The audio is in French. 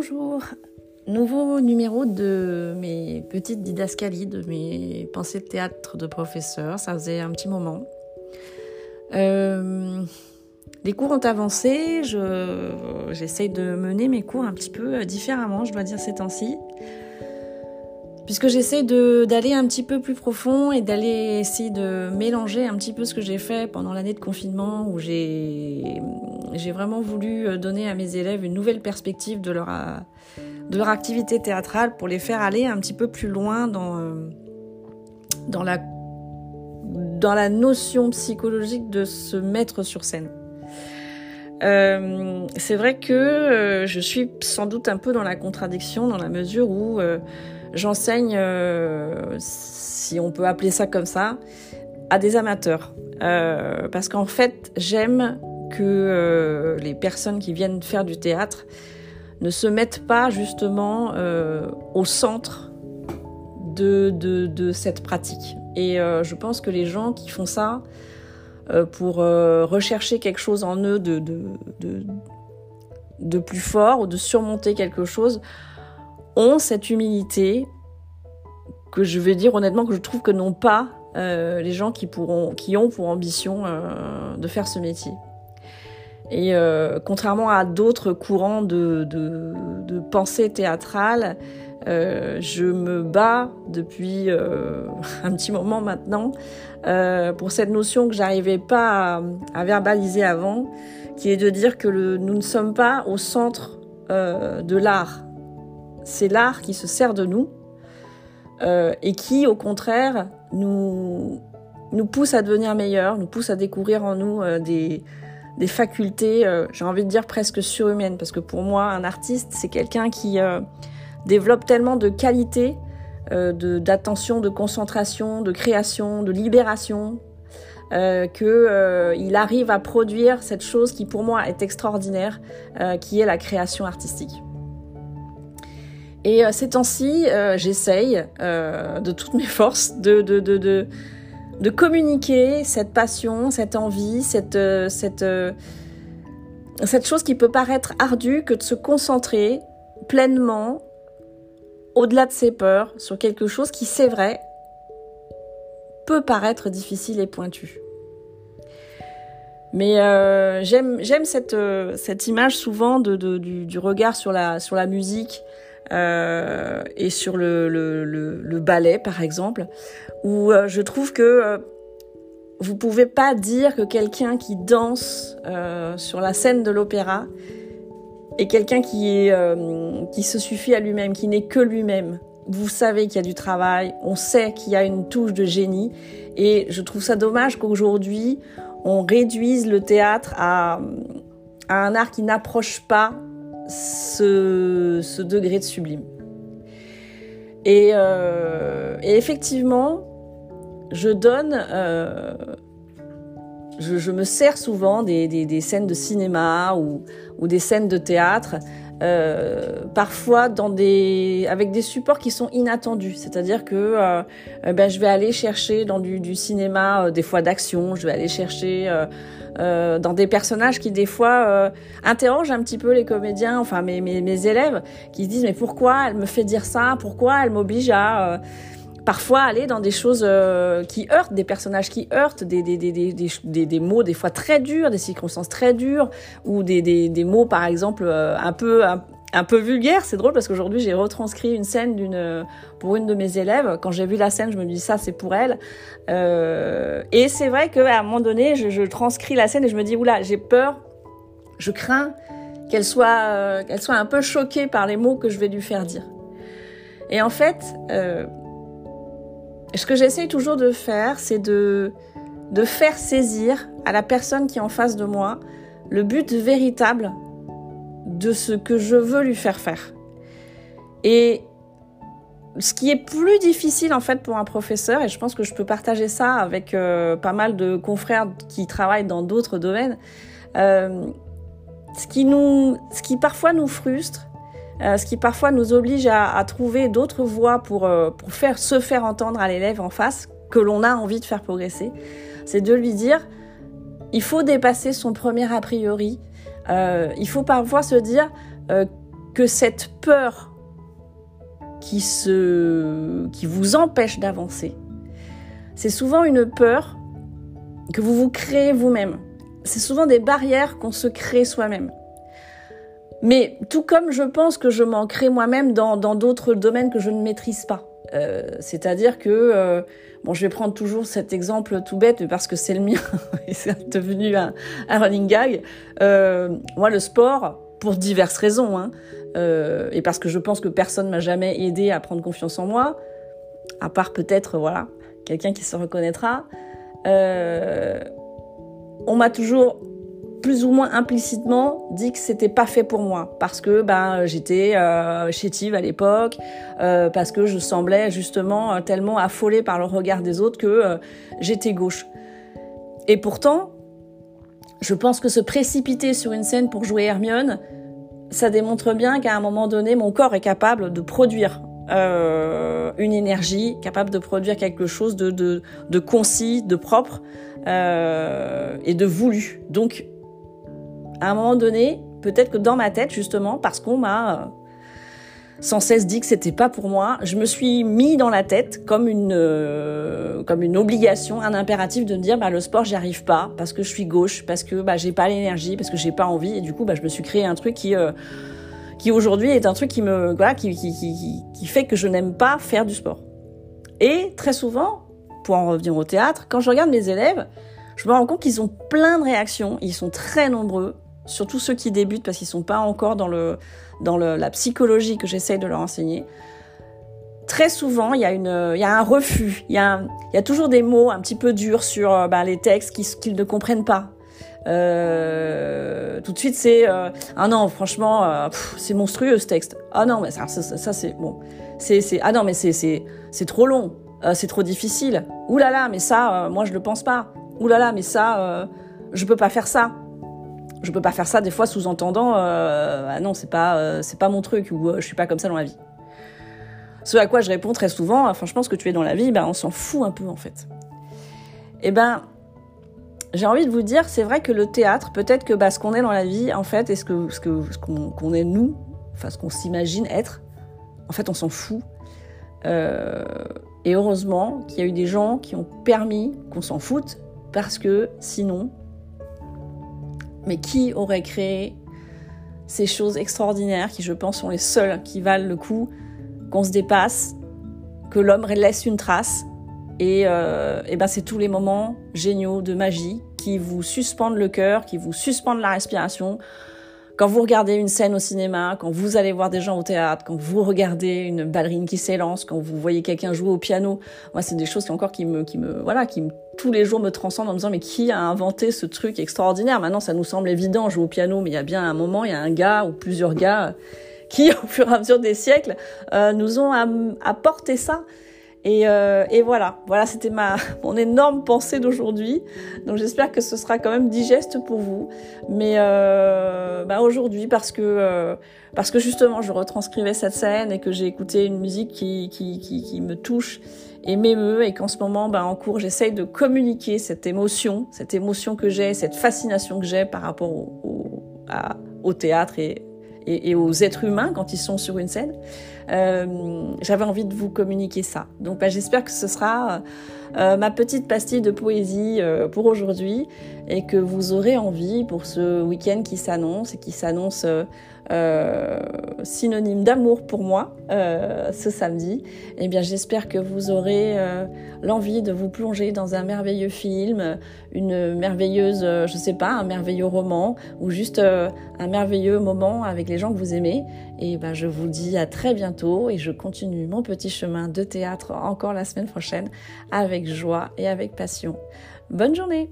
Bonjour, nouveau numéro de mes petites didascalies, de mes pensées de théâtre de professeur, ça faisait un petit moment. Euh, les cours ont avancé, j'essaye de mener mes cours un petit peu différemment, je dois dire ces temps-ci puisque j'essaie d'aller un petit peu plus profond et d'aller essayer de mélanger un petit peu ce que j'ai fait pendant l'année de confinement où j'ai vraiment voulu donner à mes élèves une nouvelle perspective de leur, de leur activité théâtrale pour les faire aller un petit peu plus loin dans, dans la notion psychologique de se mettre sur scène. Euh, c'est vrai que euh, je suis sans doute un peu dans la contradiction dans la mesure où euh, j'enseigne, si on peut appeler ça comme ça, à des amateurs. Parce qu'en fait, j'aime que les personnes qui viennent faire du théâtre ne se mettent pas justement au centre de, cette pratique. Et je pense que les gens qui font ça pour rechercher quelque chose en eux de, plus fort ou de surmonter quelque chose, ont cette humilité que je vais dire honnêtement que je trouve que n'ont pas euh, les gens qui, pourront, qui ont pour ambition euh, de faire ce métier. Et euh, contrairement à d'autres courants de, pensée théâtrale, euh, je me bats depuis euh, un petit moment maintenant euh, pour cette notion que j'arrivais pas à, verbaliser avant, qui est de dire que nous ne sommes pas au centre de l'art. C'est l'art qui se sert de nous et qui, au contraire, nous, nous pousse à devenir meilleurs, nous pousse à découvrir en nous des, facultés, j'ai envie de dire presque surhumaines, parce que pour moi, un artiste, c'est quelqu'un qui développe tellement de qualités, euh, d'attention, de, concentration, de création, de libération, qu'il arrive à produire cette chose qui pour moi est extraordinaire, qui est la création artistique. Et euh, ces temps-ci, euh, j'essaye euh, de toutes mes forces de, de, de, de, communiquer cette passion, cette envie, cette, euh, cette, euh, cette chose qui peut paraître ardue que de se concentrer pleinement, au-delà de ses peurs, sur quelque chose qui, c'est vrai, peut paraître difficile et pointu. Mais euh, j'aime cette, cette image souvent du, regard sur la, musique euh, et sur le, le, le, le, ballet, par exemple, où euh, je trouve que euh, vous pouvez pas dire que quelqu'un qui danse euh, sur la scène de l'opéra est quelqu'un qui, est, euh, qui se suffit à lui-même, qui n'est que lui-même. Vous savez qu'il y a du travail, on sait qu'il y a une touche de génie, et je trouve ça dommage qu'aujourd'hui on réduise le théâtre à, un art qui n'approche pas ce, degré de sublime. Et, euh, et effectivement, je donne, euh, je, je, me sers souvent des, des, des, scènes de cinéma ou, ou des scènes de théâtre, euh, parfois dans des, avec des supports qui sont inattendus. C'est-à-dire que euh, ben, je vais aller chercher dans du, du cinéma euh, des fois d'action, je vais aller chercher euh, euh, dans des personnages qui des fois euh, interrogent un petit peu les comédiens, enfin mes, mes, mes, élèves, qui se disent mais pourquoi elle me fait dire ça, pourquoi elle m'oblige à euh, parfois aller dans des choses euh, qui heurtent, des personnages qui heurtent, des, des, des, des, mots des fois très durs, des circonstances très dures, ou des, mots par exemple euh, un peu un, peu vulgaire. C'est drôle parce qu'aujourd'hui j'ai retranscrit une scène d'une pour une de mes élèves. Quand j'ai vu la scène, je me dis ça c'est pour elle. Euh, et c'est vrai qu'à un moment donné, je, transcris la scène et je me dis oula, j'ai peur, je crains qu'elle soit euh, qu'elle soit un peu choquée par les mots que je vais lui faire dire. Et en fait, euh, ce que j'essaye toujours de faire, c'est de faire saisir à la personne qui est en face de moi le but véritable de ce que je veux lui faire faire. Et ce qui est plus difficile en fait pour un professeur, et je pense que je peux partager ça avec euh, pas mal de confrères qui travaillent dans d'autres domaines, euh, ce, qui nous, ce qui parfois nous frustre, euh, ce qui parfois nous oblige à, trouver d'autres voies pour, euh, pour faire, se faire entendre à l'élève en face, que l'on a envie de faire progresser, c'est de lui dire, il faut dépasser son premier a priori, euh, il faut parfois se dire que cette peur qui, se, qui vous empêche d'avancer, c'est souvent une peur que vous vous créez vous-même. C'est souvent des barrières qu'on se crée soi-même. Mais tout comme je pense que je crée moi-même dans d'autres domaines que je ne maîtrise pas. Euh, c'est-à-dire que, euh, bon, je vais prendre toujours cet exemple tout bête parce que c'est le mien et c'est devenu un, running gag. Euh, moi, le sport, pour diverses raisons, hein, et parce que je pense que personne m'a jamais aidé à prendre confiance en moi, à part peut-être, voilà, quelqu'un qui se reconnaîtra. on m'a toujours plus ou moins implicitement dit que c'était pas fait pour moi parce que ben j'étais euh, chétive à l'époque euh, parce que je semblais justement euh, tellement affolée par le regard des autres que j'étais gauche. Et pourtant, je pense que se précipiter sur une scène pour jouer Hermione, ça démontre bien qu'à un moment donné, mon corps est capable de produire une énergie, capable de produire quelque chose de, de, de concis, de propre et de voulu. Donc à un moment donné, peut-être que dans ma tête, justement, parce qu'on m'a euh, sans cesse dit que c'était pas pour moi, je me suis mis dans la tête comme une euh, comme une obligation, un impératif de me dire bah le sport j'y arrive pas parce que je suis gauche, parce que bah j'ai pas l'énergie, parce que j'ai pas envie et du coup bah je me suis créé un truc qui euh, qui aujourd'hui est un truc qui me voilà qui qui, qui, qui fait que je n'aime pas faire du sport. Et très souvent, pour en revenir au théâtre, quand je regarde mes élèves, je me rends compte qu'ils ont plein de réactions, ils sont très nombreux surtout ceux qui débutent parce qu'ils sont pas encore dans, le, dans le, la psychologie que j'essaye de leur enseigner. Très souvent, il y a, y a un refus, il y a, y a toujours des mots un petit peu durs sur euh, bah, les textes qu'ils ne comprennent pas. Euh, tout de suite, c'est euh, ah non, franchement, c'est monstrueux ce texte. Ah non, mais ça, ça, c'est bon. C'est ah non, mais c'est trop long, c'est trop difficile. Ouh là là, mais ça, moi je le pense pas. Ouh là là, mais ça, je peux pas faire ça je peux pas faire ça des fois sous-entendant euh, ah non c'est pas euh, c'est pas mon truc ou euh, je suis pas comme ça dans la vie. Ce à quoi je réponds très souvent, ah, franchement ce que tu es dans la vie, ben on s'en fout un peu en fait. Eh ben j'ai envie de vous dire, c'est vrai que le théâtre, peut-être que bah, ce qu'on est dans la vie, en fait, et ce que ce que ce qu'on est nous, enfin ce qu'on s'imagine être, en fait on s'en fout. Et heureusement qu'il y a eu des gens qui ont permis qu'on s'en foute, parce que sinon mais qui aurait créé ces choses extraordinaires qui, je pense, sont les seules qui valent le coup qu'on se dépasse, que l'homme laisse une trace. Et, euh, ben c'est tous les moments géniaux de magie qui vous suspendent le cœur, qui vous suspendent la respiration, quand vous regardez une scène au cinéma, quand vous allez voir des gens au théâtre, quand vous regardez une ballerine qui s'élance, quand vous voyez quelqu'un jouer au piano, moi c'est des choses encore qui me, qui me, voilà, qui tous les jours me transcendent en me disant mais qui a inventé ce truc extraordinaire? Maintenant ça nous semble évident jouer au piano, mais il y a bien un moment, il y a un gars ou plusieurs gars qui au fur et à mesure des siècles euh, nous ont apporté ça. Et, euh, et, voilà, voilà, c'était ma mon énorme pensée d'aujourd'hui. Donc j'espère que ce sera quand même digeste pour vous. Mais euh, bah aujourd'hui, parce que euh, parce que justement, je retranscrivais cette scène et que j'ai écouté une musique qui qui, qui, qui me touche et m'émeut et qu'en ce moment, bah, en cours, j'essaye de communiquer cette émotion, cette émotion que j'ai, cette fascination que j'ai par rapport au, au, au théâtre et, et, aux êtres humains quand ils sont sur une scène. Euh, j'avais envie de vous communiquer ça. Donc bah, j'espère que ce sera euh, ma petite pastille de poésie euh, pour aujourd'hui et que vous aurez envie pour ce week-end qui s'annonce et qui s'annonce synonyme d'amour pour moi ce samedi, eh bien j'espère que vous aurez l'envie de vous plonger dans un merveilleux film, une merveilleuse, je sais pas, un merveilleux roman ou juste un merveilleux moment avec les gens que vous aimez. Et ben je vous dis à très et je continue mon petit chemin de théâtre encore la semaine prochaine avec joie et avec passion. Bonne journée